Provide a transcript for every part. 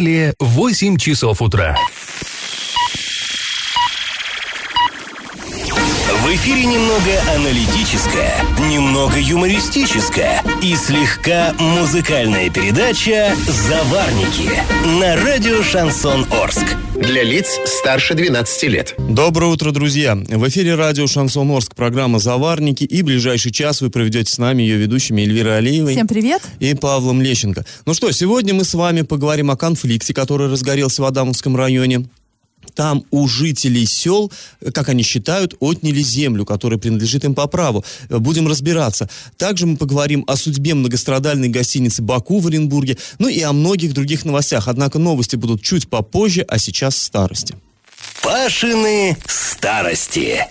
Далее 8 часов утра. В эфире немного аналитическая, немного юмористическая и слегка музыкальная передача «Заварники» на радио «Шансон Орск». Для лиц старше 12 лет. Доброе утро, друзья! В эфире радио «Шансон Орск» программа «Заварники» и ближайший час вы проведете с нами ее ведущими Эльвирой Алиевой. Всем привет! И Павлом Лещенко. Ну что, сегодня мы с вами поговорим о конфликте, который разгорелся в Адамовском районе. Там у жителей сел, как они считают, отняли землю, которая принадлежит им по праву. Будем разбираться. Также мы поговорим о судьбе многострадальной гостиницы «Баку» в Оренбурге, ну и о многих других новостях. Однако новости будут чуть попозже, а сейчас старости. Пашины старости.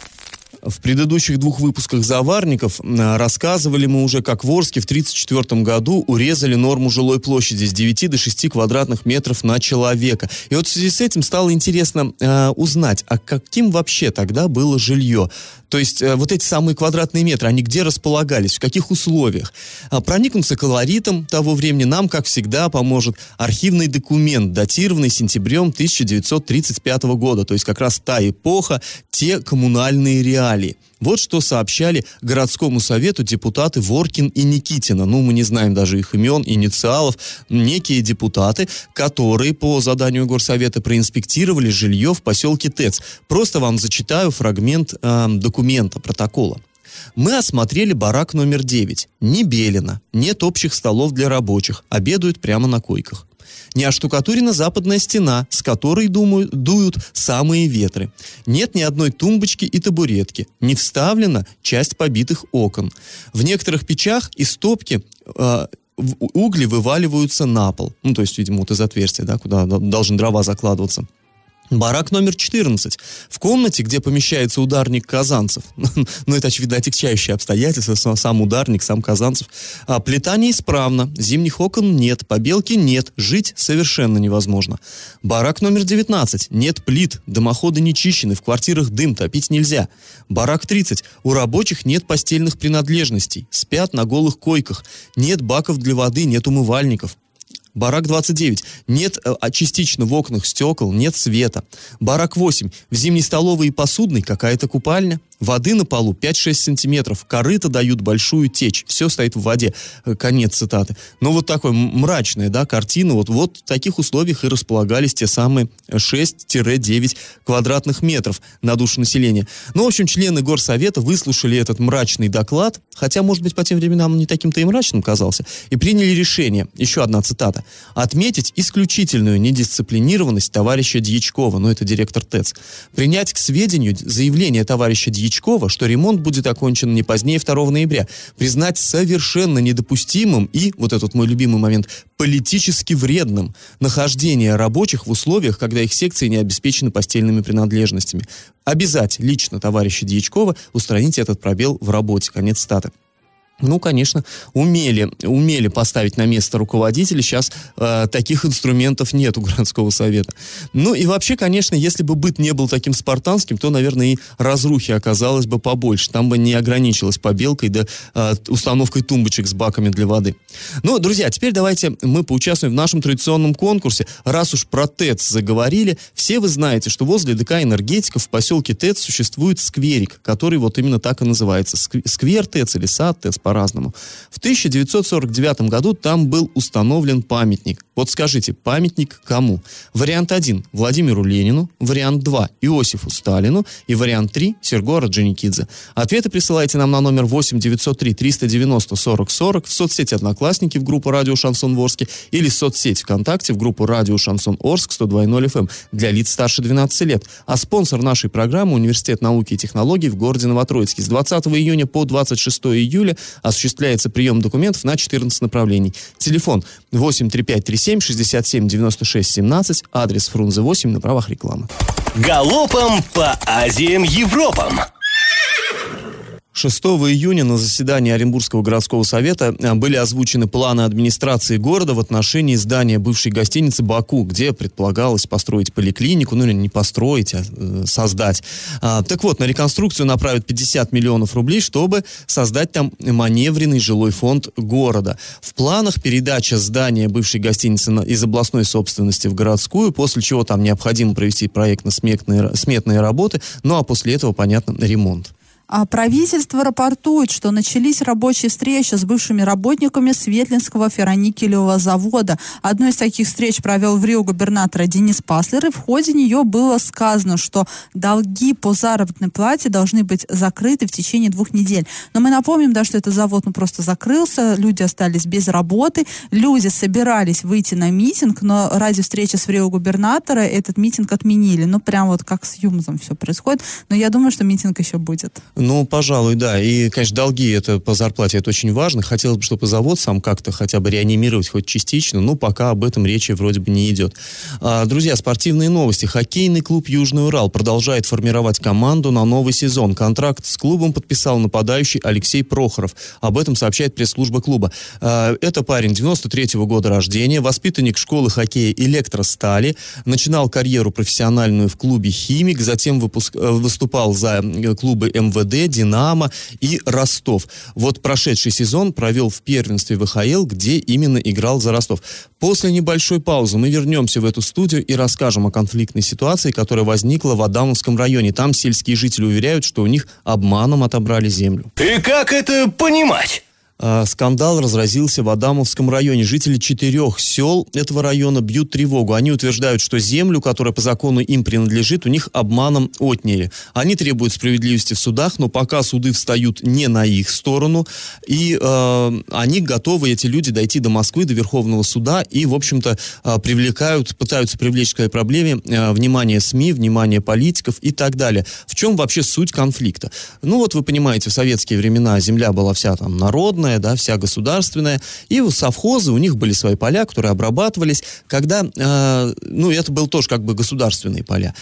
В предыдущих двух выпусках «Заварников» рассказывали мы уже, как в Орске в 1934 году урезали норму жилой площади с 9 до 6 квадратных метров на человека. И вот в связи с этим стало интересно э, узнать, а каким вообще тогда было жилье? То есть э, вот эти самые квадратные метры, они где располагались, в каких условиях? А, проникнуться колоритом того времени нам, как всегда, поможет архивный документ, датированный сентябрем 1935 года. То есть как раз та эпоха, те коммунальные реалии. Вот что сообщали городскому совету депутаты Воркин и Никитина. Ну, мы не знаем даже их имен, инициалов. Некие депутаты, которые по заданию горсовета проинспектировали жилье в поселке ТЭЦ. Просто вам зачитаю фрагмент э, документа, протокола. Мы осмотрели барак номер 9. Не белено, нет общих столов для рабочих, обедают прямо на койках не оштукатурена западная стена, с которой, думаю, дуют самые ветры. Нет ни одной тумбочки и табуретки. Не вставлена часть побитых окон. В некоторых печах из топки э, угли вываливаются на пол. Ну, то есть, видимо, вот из отверстия, да, куда должны дрова закладываться. Барак номер 14. В комнате, где помещается ударник Казанцев, ну это очевидно отягчающее обстоятельство, сам ударник, сам Казанцев, а, плита неисправна, зимних окон нет, побелки нет, жить совершенно невозможно. Барак номер 19. Нет плит, дымоходы не чищены, в квартирах дым, топить нельзя. Барак 30. У рабочих нет постельных принадлежностей, спят на голых койках, нет баков для воды, нет умывальников. Барак 29. Нет э, а частично в окнах стекол, нет света. Барак 8. В зимней столовой и посудной какая-то купальня. Воды на полу 5-6 сантиметров. Корыто дают большую течь. Все стоит в воде. Э, конец цитаты. Но вот такой мрачная, да, картина. Вот, вот в таких условиях и располагались те самые 6-9 квадратных метров на душу населения. Ну, в общем, члены горсовета выслушали этот мрачный доклад, хотя, может быть, по тем временам он не таким-то и мрачным казался, и приняли решение. Еще одна цитата. Отметить исключительную недисциплинированность товарища Дьячкова, ну, это директор ТЭЦ. Принять к сведению заявление товарища Дьячкова Дьячкова, что ремонт будет окончен не позднее 2 ноября, признать совершенно недопустимым и, вот этот мой любимый момент, политически вредным нахождение рабочих в условиях, когда их секции не обеспечены постельными принадлежностями. Обязать лично товарища Дьячкова устранить этот пробел в работе. Конец стата ну, конечно, умели, умели поставить на место руководителя. Сейчас э, таких инструментов нет у городского совета. Ну и вообще, конечно, если бы быт не был таким спартанским, то, наверное, и разрухи оказалось бы побольше. Там бы не ограничилось побелкой да э, установкой тумбочек с баками для воды. Ну, друзья, теперь давайте мы поучаствуем в нашем традиционном конкурсе. Раз уж про ТЭЦ заговорили, все вы знаете, что возле ДК «Энергетика» в поселке ТЭЦ существует скверик, который вот именно так и называется. Сквер ТЭЦ или сад ТЭЦ, по-разному. В 1949 году там был установлен памятник. Вот скажите, памятник кому? Вариант 1 – Владимиру Ленину, вариант 2 – Иосифу Сталину и вариант 3 – Серго Орджоникидзе. Ответы присылайте нам на номер 8 903 390 40 40 в соцсети «Одноклассники» в группу «Радио Шансон Ворске» или в соцсеть ВКонтакте в группу «Радио Шансон Орск» 102.0 FM эм для лиц старше 12 лет. А спонсор нашей программы – Университет науки и технологий в городе Новотроицке. С 20 июня по 26 июля осуществляется прием документов на 14 направлений. Телефон 83537 67 96 17, адрес Фрунзе 8 на правах рекламы. Галопом по Азиям Европам! 6 июня на заседании Оренбургского городского совета э, были озвучены планы администрации города в отношении здания бывшей гостиницы «Баку», где предполагалось построить поликлинику, ну или не построить, а э, создать. А, так вот, на реконструкцию направят 50 миллионов рублей, чтобы создать там маневренный жилой фонд города. В планах передача здания бывшей гостиницы из областной собственности в городскую, после чего там необходимо провести проектно-сметные сметные работы, ну а после этого, понятно, ремонт. А правительство рапортует, что начались рабочие встречи с бывшими работниками Светлинского ферроникелевого завода. Одну из таких встреч провел в Рио губернатора Денис Паслер, и в ходе нее было сказано, что долги по заработной плате должны быть закрыты в течение двух недель. Но мы напомним, да, что этот завод ну, просто закрылся, люди остались без работы, люди собирались выйти на митинг, но ради встречи с Рио губернатора этот митинг отменили. Ну, прям вот как с Юмзом все происходит. Но я думаю, что митинг еще будет. Ну, пожалуй, да. И, конечно, долги это по зарплате это очень важно. Хотелось бы, чтобы завод сам как-то хотя бы реанимировать хоть частично, но пока об этом речи вроде бы не идет. А, друзья, спортивные новости. Хоккейный клуб Южный Урал продолжает формировать команду на новый сезон. Контракт с клубом подписал нападающий Алексей Прохоров. Об этом сообщает пресс-служба клуба. А, это парень 93-го года рождения, воспитанник школы хоккея «Электростали», начинал карьеру профессиональную в клубе «Химик», затем выпуск... Э, выступал за клубы МВД МВД, Динамо и Ростов. Вот прошедший сезон провел в первенстве ВХЛ, где именно играл за Ростов. После небольшой паузы мы вернемся в эту студию и расскажем о конфликтной ситуации, которая возникла в Адамовском районе. Там сельские жители уверяют, что у них обманом отобрали землю. И как это понимать? А, скандал разразился в Адамовском районе. Жители четырех сел этого района бьют тревогу. Они утверждают, что землю, которая по закону им принадлежит, у них обманом отняли. Они требуют справедливости в судах, но пока суды встают не на их сторону. И э, они готовы, эти люди, дойти до Москвы, до Верховного суда и, в общем-то, э, привлекают, пытаются привлечь к этой проблеме э, внимание СМИ, внимание политиков и так далее. В чем вообще суть конфликта? Ну вот вы понимаете, в советские времена земля была вся там народная, районная, да, вся государственная. И совхозы, у них были свои поля, которые обрабатывались. Когда, э, ну, это был тоже как бы государственные поля.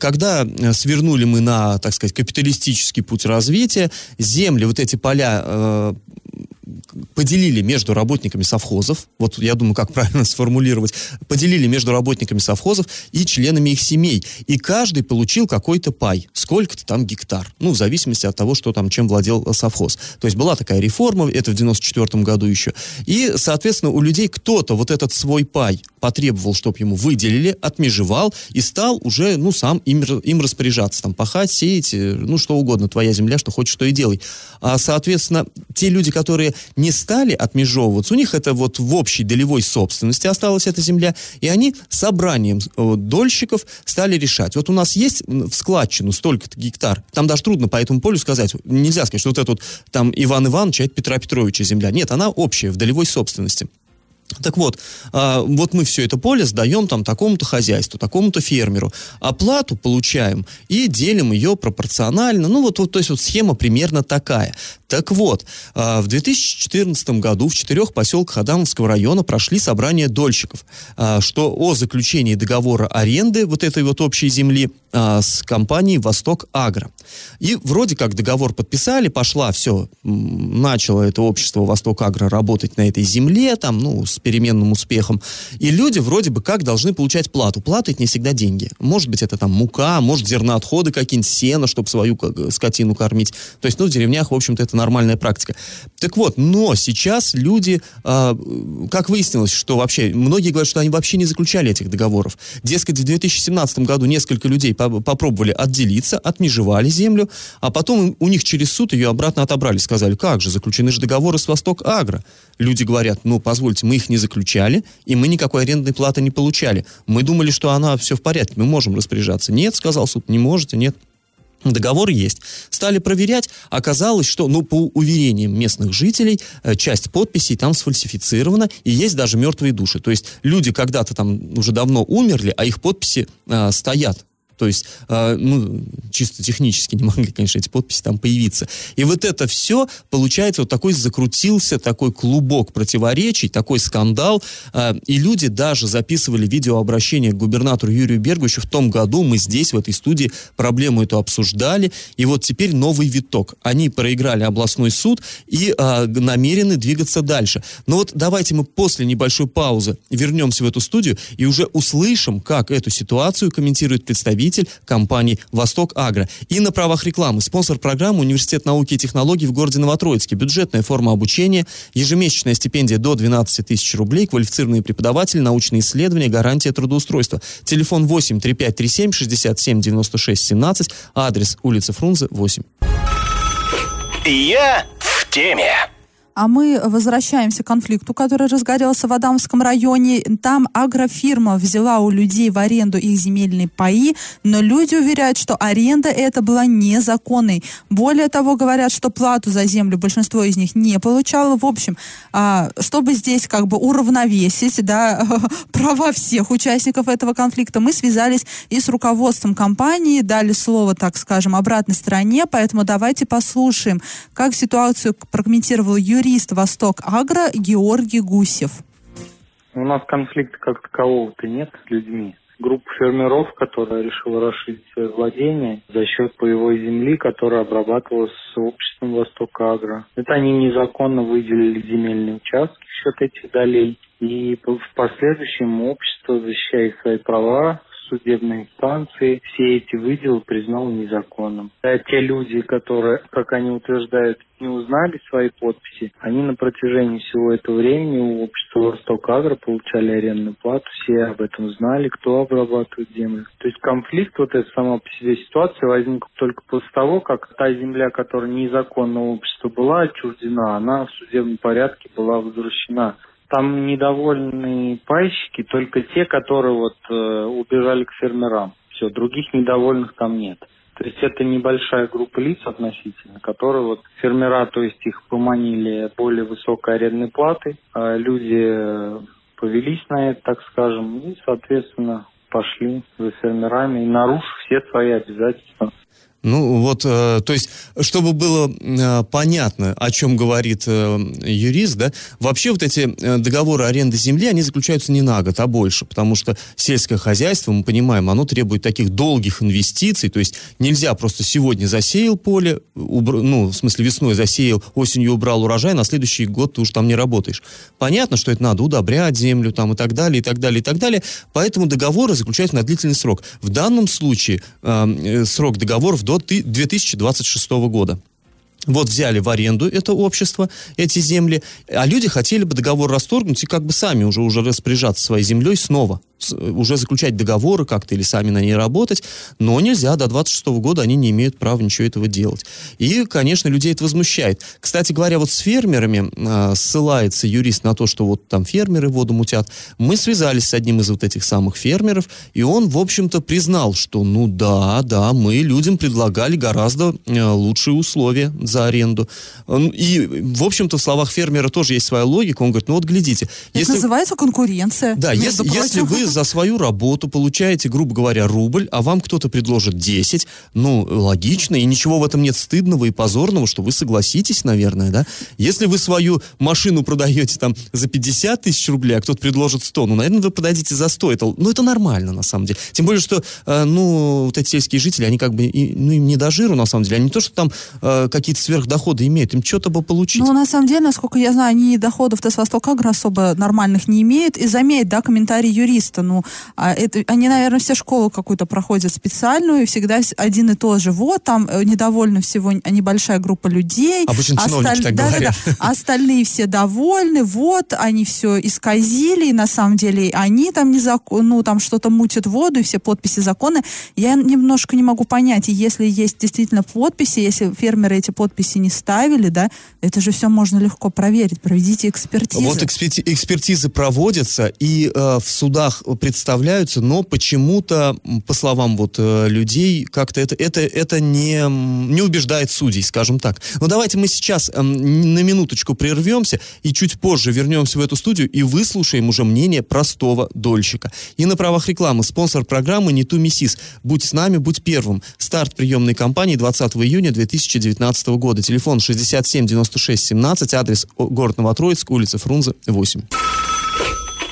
Когда э, свернули мы на, так сказать, капиталистический путь развития, земли, вот эти поля э, поделили между работниками совхозов, вот я думаю, как правильно сформулировать, поделили между работниками совхозов и членами их семей. И каждый получил какой-то пай, сколько-то там гектар, ну, в зависимости от того, что там, чем владел совхоз. То есть была такая реформа, это в 94 году еще. И, соответственно, у людей кто-то вот этот свой пай потребовал, чтобы ему выделили, отмежевал и стал уже, ну, сам им, им распоряжаться, там, пахать, сеять, э, ну, что угодно, твоя земля, что хочешь, то и делай. А, соответственно, те люди, которые не стали отмежевываться, у них это вот в общей долевой собственности осталась эта земля, и они собранием вот, дольщиков стали решать. Вот у нас есть в складчину столько-то гектар, там даже трудно по этому полю сказать, нельзя сказать, что вот это вот там Иван Иванович, а это Петра Петровича земля. Нет, она общая, в долевой собственности. Так вот, а, вот мы все это поле сдаем там такому-то хозяйству, такому-то фермеру. Оплату получаем и делим ее пропорционально. Ну вот, вот то есть вот схема примерно такая. Так вот, а, в 2014 году в четырех поселках Адамовского района прошли собрания дольщиков, а, что о заключении договора аренды вот этой вот общей земли а, с компанией «Восток Агро». И вроде как договор подписали, пошла все, начало это общество «Восток Агро» работать на этой земле, там, ну, с переменным успехом. И люди вроде бы как должны получать плату. Плата это не всегда деньги. Может быть, это там мука, может, зерноотходы какие-нибудь, сено, чтобы свою скотину кормить. То есть, ну, в деревнях, в общем-то, это нормальная практика. Так вот, но сейчас люди, э, как выяснилось, что вообще, многие говорят, что они вообще не заключали этих договоров. Дескать, в 2017 году несколько людей по попробовали отделиться, отмежевали землю, а потом у них через суд ее обратно отобрали. Сказали, как же, заключены же договоры с Восток Агро. Люди говорят, ну, позвольте, мы их не заключали, и мы никакой арендной платы не получали. Мы думали, что она все в порядке, мы можем распоряжаться. Нет, сказал суд, не можете, нет. Договор есть. Стали проверять, оказалось, что, ну, по уверениям местных жителей, э, часть подписей там сфальсифицирована, и есть даже мертвые души. То есть люди когда-то там уже давно умерли, а их подписи э, стоят То есть, э, ну, чисто технически не могли, конечно, эти подписи там появиться. И вот это все, получается, вот такой закрутился, такой клубок противоречий, такой скандал. Э, и люди даже записывали видеообращение к губернатору Юрию Бергу еще в том году. Мы здесь, в этой студии, проблему эту обсуждали. И вот теперь новый виток. Они проиграли областной суд и э, намерены двигаться дальше. Но вот давайте мы после небольшой паузы вернемся в эту студию и уже услышим, как эту ситуацию комментирует представитель компании «Восток Агро». И на правах рекламы спонсор программы Университет науки и технологий в городе Новотроицке. Бюджетная форма обучения, ежемесячная стипендия до 12 тысяч рублей, квалифицированные преподаватели, научные исследования, гарантия трудоустройства. Телефон 8 3537 67 96 17, адрес улица Фрунзе 8. Я в теме. А мы возвращаемся к конфликту, который разгорелся в Адамском районе. Там агрофирма взяла у людей в аренду их земельные паи, но люди уверяют, что аренда эта была незаконной. Более того, говорят, что плату за землю большинство из них не получало. В общем, а, чтобы здесь как бы уравновесить да, права всех участников этого конфликта, мы связались и с руководством компании, дали слово, так скажем, обратной стороне, поэтому давайте послушаем, как ситуацию прокомментировал Юрий юрист «Восток Агро» Георгий Гусев. У нас конфликта как такового-то нет с людьми. Группа фермеров, которая решила расширить свое владение за счет боевой земли, которая обрабатывалась с обществом «Восток Агро». Это они незаконно выделили земельные участки в счет этих долей. И в последующем общество, защищая свои права, судебной инстанции все эти выделы признал незаконным. А те люди, которые, как они утверждают, не узнали свои подписи, они на протяжении всего этого времени у общества Восток Агро получали арендную плату, все об этом знали, кто обрабатывает землю. То есть конфликт, вот эта сама по себе ситуация возникла только после того, как та земля, которая незаконно обществу была отчуждена, она в судебном порядке была возвращена там недовольные пайщики только те, которые вот э, убежали к фермерам. Все, других недовольных там нет. То есть это небольшая группа лиц относительно, которые вот фермера, то есть их поманили более высокой арендной платой, а люди э, повелись на это, так скажем, и, соответственно, пошли за фермерами, и нарушив все свои обязательства. Ну вот, э, то есть, чтобы было э, понятно, о чем говорит э, юрист, да, вообще вот эти э, договоры аренды земли, они заключаются не на год, а больше, потому что сельское хозяйство, мы понимаем, оно требует таких долгих инвестиций, то есть нельзя просто сегодня засеял поле, убр, ну, в смысле весной засеял, осенью убрал урожай, на следующий год ты уже там не работаешь. Понятно, что это надо удобрять землю там и так далее, и так далее, и так далее, поэтому договоры заключаются на длительный срок. В данном случае э, срок договоров до 2026 года. Вот взяли в аренду это общество, эти земли, а люди хотели бы договор расторгнуть и как бы сами уже, уже распоряжаться своей землей снова уже заключать договоры как-то или сами на ней работать, но нельзя, до 26 года они не имеют права ничего этого делать. И, конечно, людей это возмущает. Кстати говоря, вот с фермерами э, ссылается юрист на то, что вот там фермеры воду мутят. Мы связались с одним из вот этих самых фермеров, и он, в общем-то, признал, что ну да, да, мы людям предлагали гораздо э, лучшие условия за аренду. И, в общем-то, в словах фермера тоже есть своя логика. Он говорит, ну вот глядите. Это если... называется конкуренция. Да, если, если вы за свою работу получаете, грубо говоря, рубль, а вам кто-то предложит 10, ну, логично, и ничего в этом нет стыдного и позорного, что вы согласитесь, наверное, да? Если вы свою машину продаете там за 50 тысяч рублей, а кто-то предложит 100, ну, наверное, вы продадите за 100. Это, ну, это нормально, на самом деле. Тем более, что, э, ну, вот эти сельские жители, они как бы, и, ну, им не до жиру, на самом деле. Они не то, что там э, какие-то сверхдоходы имеют, им что-то бы получить. Ну, на самом деле, насколько я знаю, они доходов-то с Востока особо нормальных не имеют. И заметь, да, комментарий юриста, просто, ну, а это, они, наверное, все школу какую-то проходят специальную, и всегда один и тот же. Вот, там э, недовольны всего небольшая группа людей. Обычно Осталь... так да, говорят. Да, да. Остальные все довольны, вот, они все исказили, и на самом деле они там не закон, ну, там что-то мутят воду, и все подписи законы. Я немножко не могу понять, и если есть действительно подписи, если фермеры эти подписи не ставили, да, это же все можно легко проверить. Проведите экспертизы. Вот эксперти экспертизы проводятся, и э, в судах представляются, но почему-то, по словам вот э, людей, как-то это, это, это не, не убеждает судей, скажем так. Но давайте мы сейчас э, на минуточку прервемся и чуть позже вернемся в эту студию и выслушаем уже мнение простого дольщика. И на правах рекламы спонсор программы «Не ту миссис». Будь с нами, будь первым. Старт приемной кампании 20 июня 2019 года. Телефон 67 96 17, адрес город Новотроицк, улица Фрунзе, 8.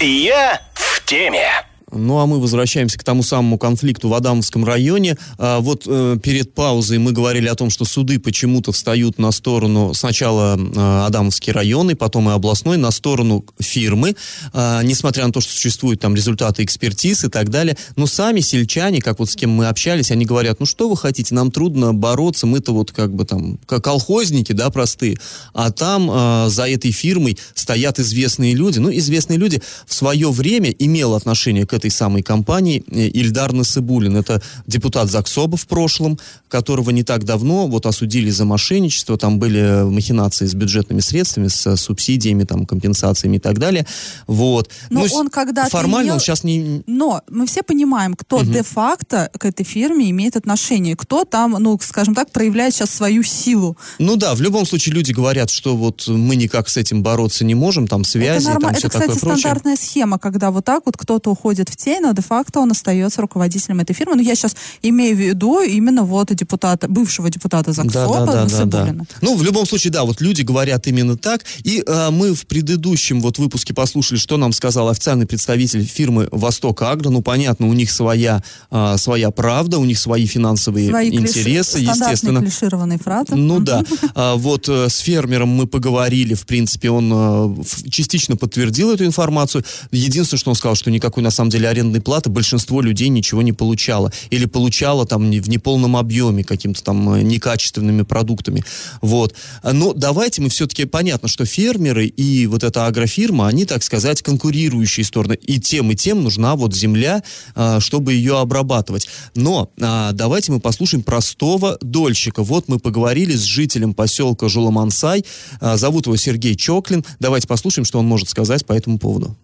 Я теме. Ну а мы возвращаемся к тому самому конфликту в Адамовском районе. А, вот э, перед паузой мы говорили о том, что суды почему-то встают на сторону сначала э, Адамовский район, и потом и областной, на сторону фирмы, э, несмотря на то, что существуют там результаты экспертиз и так далее. Но сами сельчане, как вот с кем мы общались, они говорят, ну что вы хотите, нам трудно бороться, мы-то вот как бы там как колхозники, да, простые. А там э, за этой фирмой стоят известные люди. Ну, известные люди в свое время имел отношение к этой этой самой компании э, Ильдар Насыбулин. Это депутат ЗАГСОБа в прошлом, которого не так давно вот осудили за мошенничество. Там были махинации с бюджетными средствами, с субсидиями, там, компенсациями и так далее. Вот. Но ну, он когда Формально имел... он сейчас не... Но мы все понимаем, кто угу. де-факто к этой фирме имеет отношение. Кто там, ну, скажем так, проявляет сейчас свою силу. Ну да, в любом случае люди говорят, что вот мы никак с этим бороться не можем, там связи, это норм... там Это, все кстати, такое стандартная прочее. схема, когда вот так вот кто-то уходит в тень, но де-факто он остается руководителем этой фирмы. Но я сейчас имею в виду именно вот депутата, бывшего депутата ЗАГСОПа да, да, да, да. Ну, в любом случае, да, вот люди говорят именно так. И а, мы в предыдущем вот выпуске послушали, что нам сказал официальный представитель фирмы «Восток Агро». Ну, понятно, у них своя, а, своя правда, у них свои финансовые свои интересы, клиши, естественно. клишированные фразы. Ну, да. А, вот а, с фермером мы поговорили, в принципе, он а, частично подтвердил эту информацию. Единственное, что он сказал, что никакой, на самом деле, арендной платы большинство людей ничего не получало. Или получало там в неполном объеме каким-то там э, некачественными продуктами. Вот. Но давайте мы все-таки, понятно, что фермеры и вот эта агрофирма, они, так сказать, конкурирующие стороны. И тем, и тем нужна вот земля, а, чтобы ее обрабатывать. Но а, давайте мы послушаем простого дольщика. Вот мы поговорили с жителем поселка Жуламансай. А, зовут его Сергей Чоклин. Давайте послушаем, что он может сказать по этому поводу.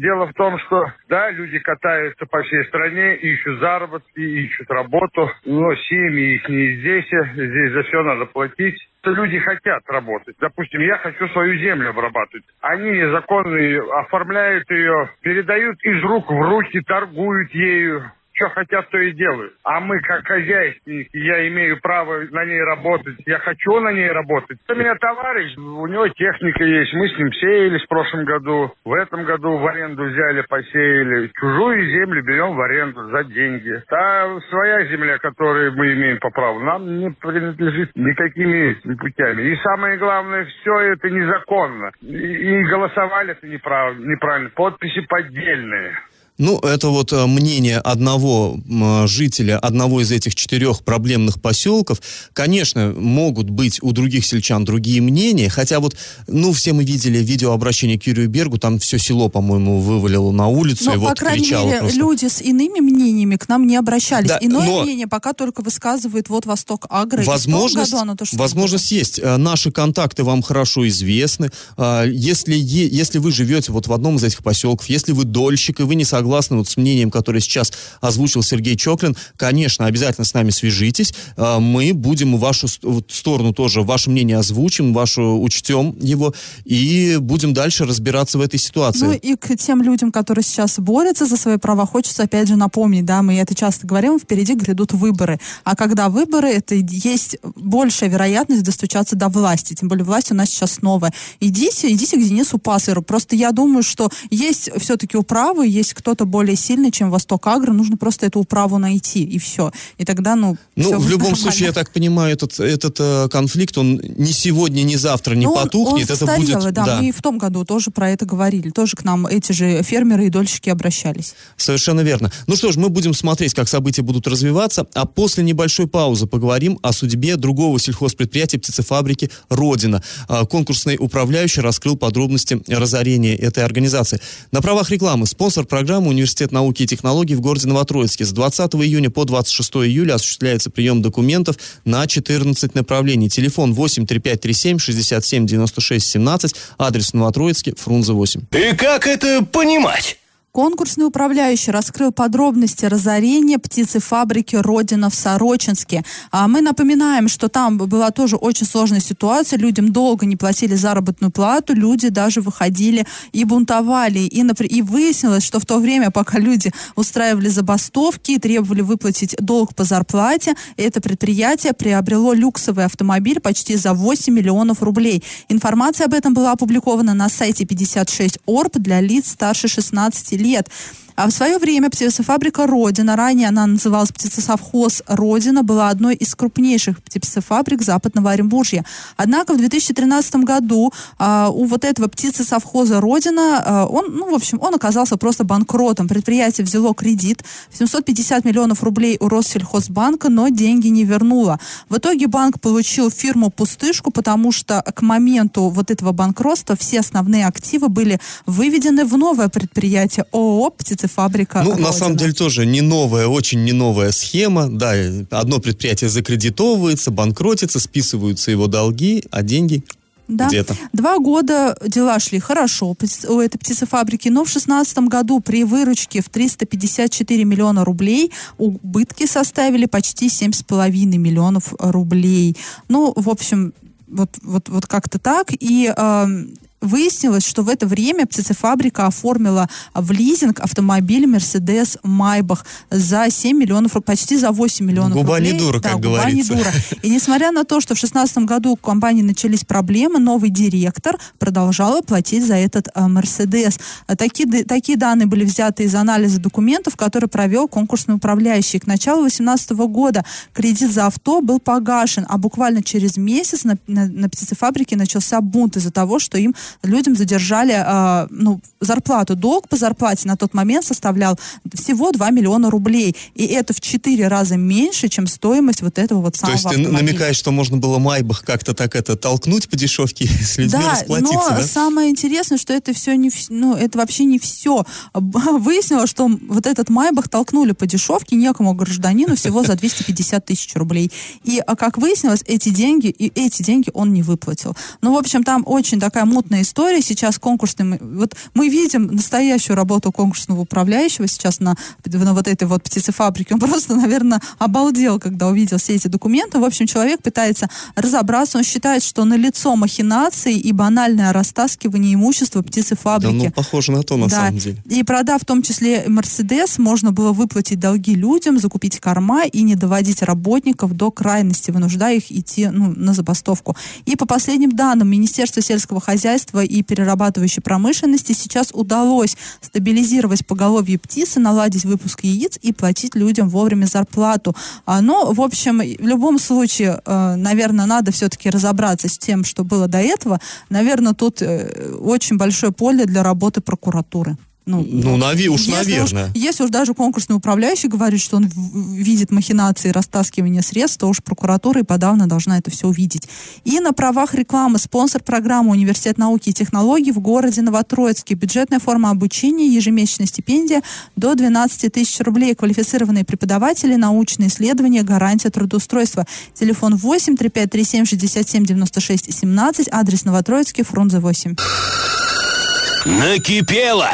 Дело в том, что, да, люди катаются по всей стране, ищут заработки, ищут работу, но семьи их не здесь, здесь за все надо платить. Люди хотят работать. Допустим, я хочу свою землю обрабатывать. Они незаконно оформляют ее, передают из рук в руки, торгуют ею что хотят, то и делают. А мы, как хозяйственники, я имею право на ней работать, я хочу на ней работать. У меня товарищ, у него техника есть, мы с ним сеялись в прошлом году, в этом году в аренду взяли, посеяли. Чужую землю берем в аренду за деньги. А своя земля, которую мы имеем по праву, нам не принадлежит никакими путями. И самое главное, все это незаконно. И, и голосовали это неправильно, неправильно. Подписи поддельные. Ну, это вот э, мнение одного жителя одного из этих четырех проблемных поселков. Конечно, могут быть у других сельчан другие мнения, хотя вот, ну, все мы видели видеообращение к Юрию Бергу, там все село, по-моему, вывалило на улицу но, и по вот крайней кричало мере, просто. люди с иными мнениями к нам не обращались. Да, Иное но... мнение пока только высказывает вот Восток Агро. Возможность, году оно то, что возможность есть. Э, наши контакты вам хорошо известны. А, если, если вы живете вот в одном из этих поселков, если вы дольщик, и вы не согласны вот с мнением которое сейчас озвучил Сергей Чоклин, конечно, обязательно с нами свяжитесь. А, мы будем вашу сторону тоже, ваше мнение озвучим, вашу учтем его и будем дальше разбираться в этой ситуации. Ну и к тем людям, которые сейчас борются за свои права, хочется опять же напомнить, да, мы это часто говорим, впереди грядут выборы. А когда выборы, это есть большая вероятность достучаться до власти. Тем более власть у нас сейчас новая. Идите, идите к Денису Пассеру. Просто я думаю, что есть все-таки управы, есть кто-то более сильный, чем Восток Агро, нужно просто эту управу найти, и все. И тогда, ну, Ну, в любом случае, я так понимаю, этот, этот э, конфликт, он ни сегодня, ни завтра не Но потухнет. Он, он это будет... да, да, мы и в том году тоже про это говорили. Тоже к нам эти же фермеры и дольщики обращались. Совершенно верно. Ну что ж, мы будем смотреть, как события будут развиваться, а после небольшой паузы поговорим о судьбе другого сельхозпредприятия птицефабрики «Родина». А, конкурсный управляющий раскрыл подробности разорения этой организации. На правах рекламы спонсор программы Университет науки и технологий в городе Новотроицке. С 20 июня по 26 июля осуществляется прием документов на 14 направлений. Телефон 8 3537 67 96 17, адрес Новотроицке, Фрунзе 8. И как это понимать? Конкурсный управляющий раскрыл подробности разорения птицефабрики «Родина» в Сорочинске. А мы напоминаем, что там была тоже очень сложная ситуация. Людям долго не платили заработную плату, люди даже выходили и бунтовали. И, и выяснилось, что в то время, пока люди устраивали забастовки и требовали выплатить долг по зарплате, это предприятие приобрело люксовый автомобиль почти за 8 миллионов рублей. Информация об этом была опубликована на сайте 56 Орб для лиц старше 16 лет лет. А в свое время птицефабрика «Родина», ранее она называлась птицесовхоз «Родина», была одной из крупнейших птицефабрик Западного Оренбуржья. Однако в 2013 году а, у вот этого птицесовхоза «Родина», а, он, ну, в общем, он оказался просто банкротом. Предприятие взяло кредит в 750 миллионов рублей у Россельхозбанка, но деньги не вернуло. В итоге банк получил фирму «Пустышку», потому что к моменту вот этого банкротства все основные активы были выведены в новое предприятие ООО «Птицефабрика фабрика. Ну, Родина. на самом деле тоже не новая, очень не новая схема. Да, одно предприятие закредитовывается, банкротится, списываются его долги, а деньги да. Где-то. Два года дела шли хорошо у этой птицефабрики, но в 2016 году при выручке в 354 миллиона рублей убытки составили почти 7,5 миллионов рублей. Ну, в общем, вот, вот, вот как-то так. И э, выяснилось, что в это время птицефабрика оформила в лизинг автомобиль Mercedes Майбах за 7 миллионов, почти за 8 миллионов губа рублей. не дура, да, как губа говорится. не дура. И несмотря на то, что в 2016 году у компании начались проблемы, новый директор продолжал платить за этот э, Mercedes. Такие, такие данные были взяты из анализа документов, который провел конкурсный управляющий. К началу 2018 года кредит за авто был погашен, а буквально через месяц на, на, на птицефабрике начался бунт из-за того, что им людям задержали э, ну, зарплату. Долг по зарплате на тот момент составлял всего 2 миллиона рублей. И это в 4 раза меньше, чем стоимость вот этого вот самого То есть ты намекаешь, что можно было Майбах как-то так это толкнуть по дешевке с людьми да, расплатиться, но да? самое интересное, что это все не, ну, это вообще не все. Выяснилось, что вот этот Майбах толкнули по дешевке некому гражданину всего за 250 тысяч рублей. И, а как выяснилось, эти деньги, и эти деньги он не выплатил. Ну, в общем, там очень такая мутная история. Сейчас конкурсный... Вот мы видим настоящую работу конкурсного управляющего сейчас на, на вот этой вот птицефабрике. Он просто, наверное, обалдел, когда увидел все эти документы. В общем, человек пытается разобраться. Он считает, что на лицо махинации и банальное растаскивание имущества птицефабрики. Да, ну, похоже на то, на да. самом деле. И продав в том числе Мерседес, можно было выплатить долги людям, закупить корма и не доводить работников до крайности, вынуждая их идти ну, на забастовку. И по последним данным Министерства сельского хозяйства и перерабатывающей промышленности сейчас удалось стабилизировать поголовье птицы, наладить выпуск яиц и платить людям вовремя зарплату. А, но, в общем, в любом случае, э, наверное, надо все-таки разобраться с тем, что было до этого. Наверное, тут э, очень большое поле для работы прокуратуры. Ну, ну нави, уж если наверное. Уж, если уж даже конкурсный управляющий говорит, что он видит махинации и растаскивание средств, то уж прокуратура и подавно должна это все увидеть. И на правах рекламы спонсор программы Университет науки и технологий в городе Новотроицке. Бюджетная форма обучения, ежемесячная стипендия до 12 тысяч рублей. Квалифицированные преподаватели, научные исследования, гарантия трудоустройства. Телефон 8 3537 67 96 17, адрес Новотроицкий, Фрунзе 8. Накипело!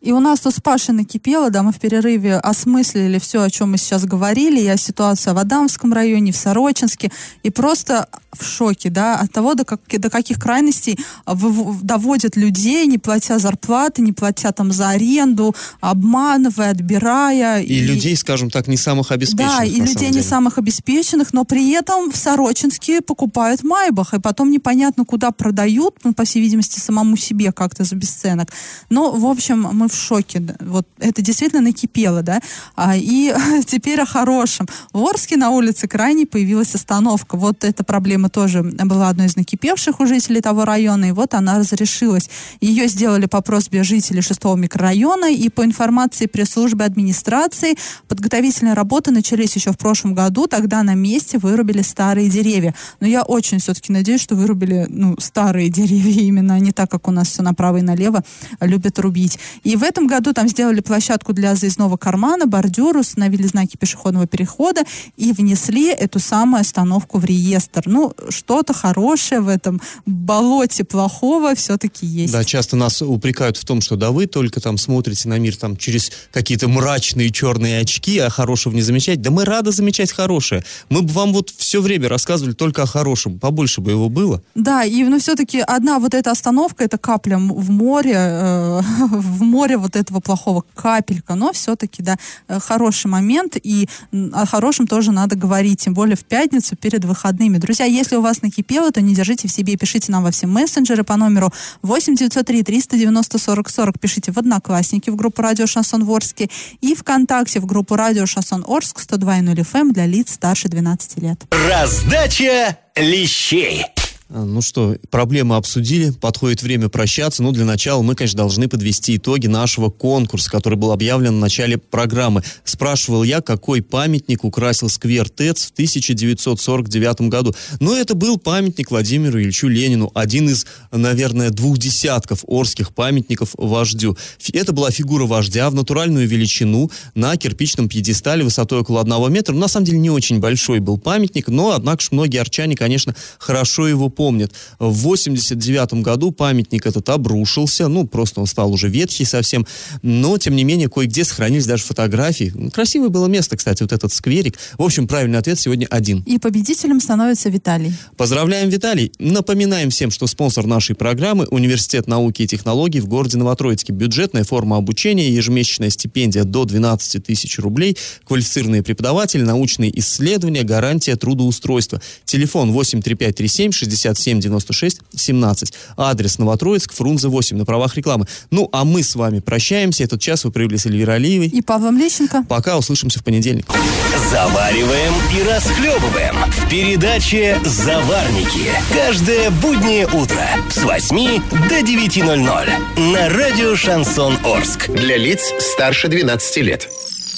И у нас тут с Пашей накипело, да, мы в перерыве осмыслили все, о чем мы сейчас говорили, и о ситуации в Адамском районе, в Сорочинске, и просто в шоке, да, от того, до, как, до каких крайностей доводят людей, не платя зарплаты, не платя там за аренду, обманывая, отбирая. И, и людей, скажем так, не самых обеспеченных. Да, и людей не самых обеспеченных, но при этом в Сорочинске покупают Майбах, и потом непонятно, куда продают, ну, по всей видимости, самому себе как-то за бесценок. Но, в общем, мы в шоке. Вот это действительно накипело, да. А, и теперь о хорошем. В Орске на улице крайне появилась остановка. Вот эта проблема тоже была одной из накипевших у жителей того района, и вот она разрешилась. Ее сделали по просьбе жителей шестого микрорайона, и по информации пресс-службы администрации, подготовительные работы начались еще в прошлом году, тогда на месте вырубили старые деревья. Но я очень все-таки надеюсь, что вырубили ну, старые деревья именно, а не так, как у нас все направо и налево любят рубить. И в этом году там сделали площадку для заездного кармана, бордюр, установили знаки пешеходного перехода и внесли эту самую остановку в реестр. Ну, ну, что-то хорошее в этом болоте плохого все-таки есть. Да, часто нас упрекают в том, что да вы только там смотрите на мир там через какие-то мрачные черные очки, а хорошего не замечать. Да мы рады замечать хорошее. Мы бы вам вот все время рассказывали только о хорошем. Побольше бы его было. Да, и ну все-таки одна вот эта остановка, это капля в море, э, в море вот этого плохого капелька, но все-таки, да, э, хороший момент, и о хорошем тоже надо говорить, тем более в пятницу перед выходными. Друзья, если у вас накипело, то не держите в себе, пишите нам во все мессенджеры по номеру 8 903 390 40 40, пишите в Одноклассники в группу Радио Шансон Ворске и ВКонтакте в группу Радио Шансон Орск 102.0 FM для лиц старше 12 лет. Раздача лещей. А, ну что, проблемы обсудили, подходит время прощаться. Ну, для начала мы, конечно, должны подвести итоги нашего конкурса, который был объявлен в начале программы. Спрашивал я, какой памятник украсил сквер ТЭЦ в 1949 году. Ну, это был памятник Владимиру Ильичу Ленину, один из, наверное, двух десятков орских памятников вождю. Это была фигура вождя в натуральную величину на кирпичном пьедестале высотой около одного метра. Ну, на самом деле, не очень большой был памятник, но, однако же, многие арчане, конечно, хорошо его помнят. В 89 году памятник этот обрушился, ну, просто он стал уже ветхий совсем, но, тем не менее, кое-где сохранились даже фотографии. Красивое было место, кстати, вот этот скверик. В общем, правильный ответ сегодня один. И победителем становится Виталий. Поздравляем, Виталий. Напоминаем всем, что спонсор нашей программы – Университет науки и технологий в городе Новотроицке. Бюджетная форма обучения, ежемесячная стипендия до 12 тысяч рублей, квалифицированные преподаватели, научные исследования, гарантия трудоустройства. Телефон 83537 60 57 96 17. Адрес Новотроицк, Фрунзе 8 на правах рекламы. Ну, а мы с вами прощаемся. Этот час вы провели с Эльвирой Алиевой. И Павлом Лещенко. Пока, услышимся в понедельник. Завариваем и расхлебываем в передаче «Заварники». Каждое буднее утро с 8 до 9.00 на радио «Шансон Орск». Для лиц старше 12 лет.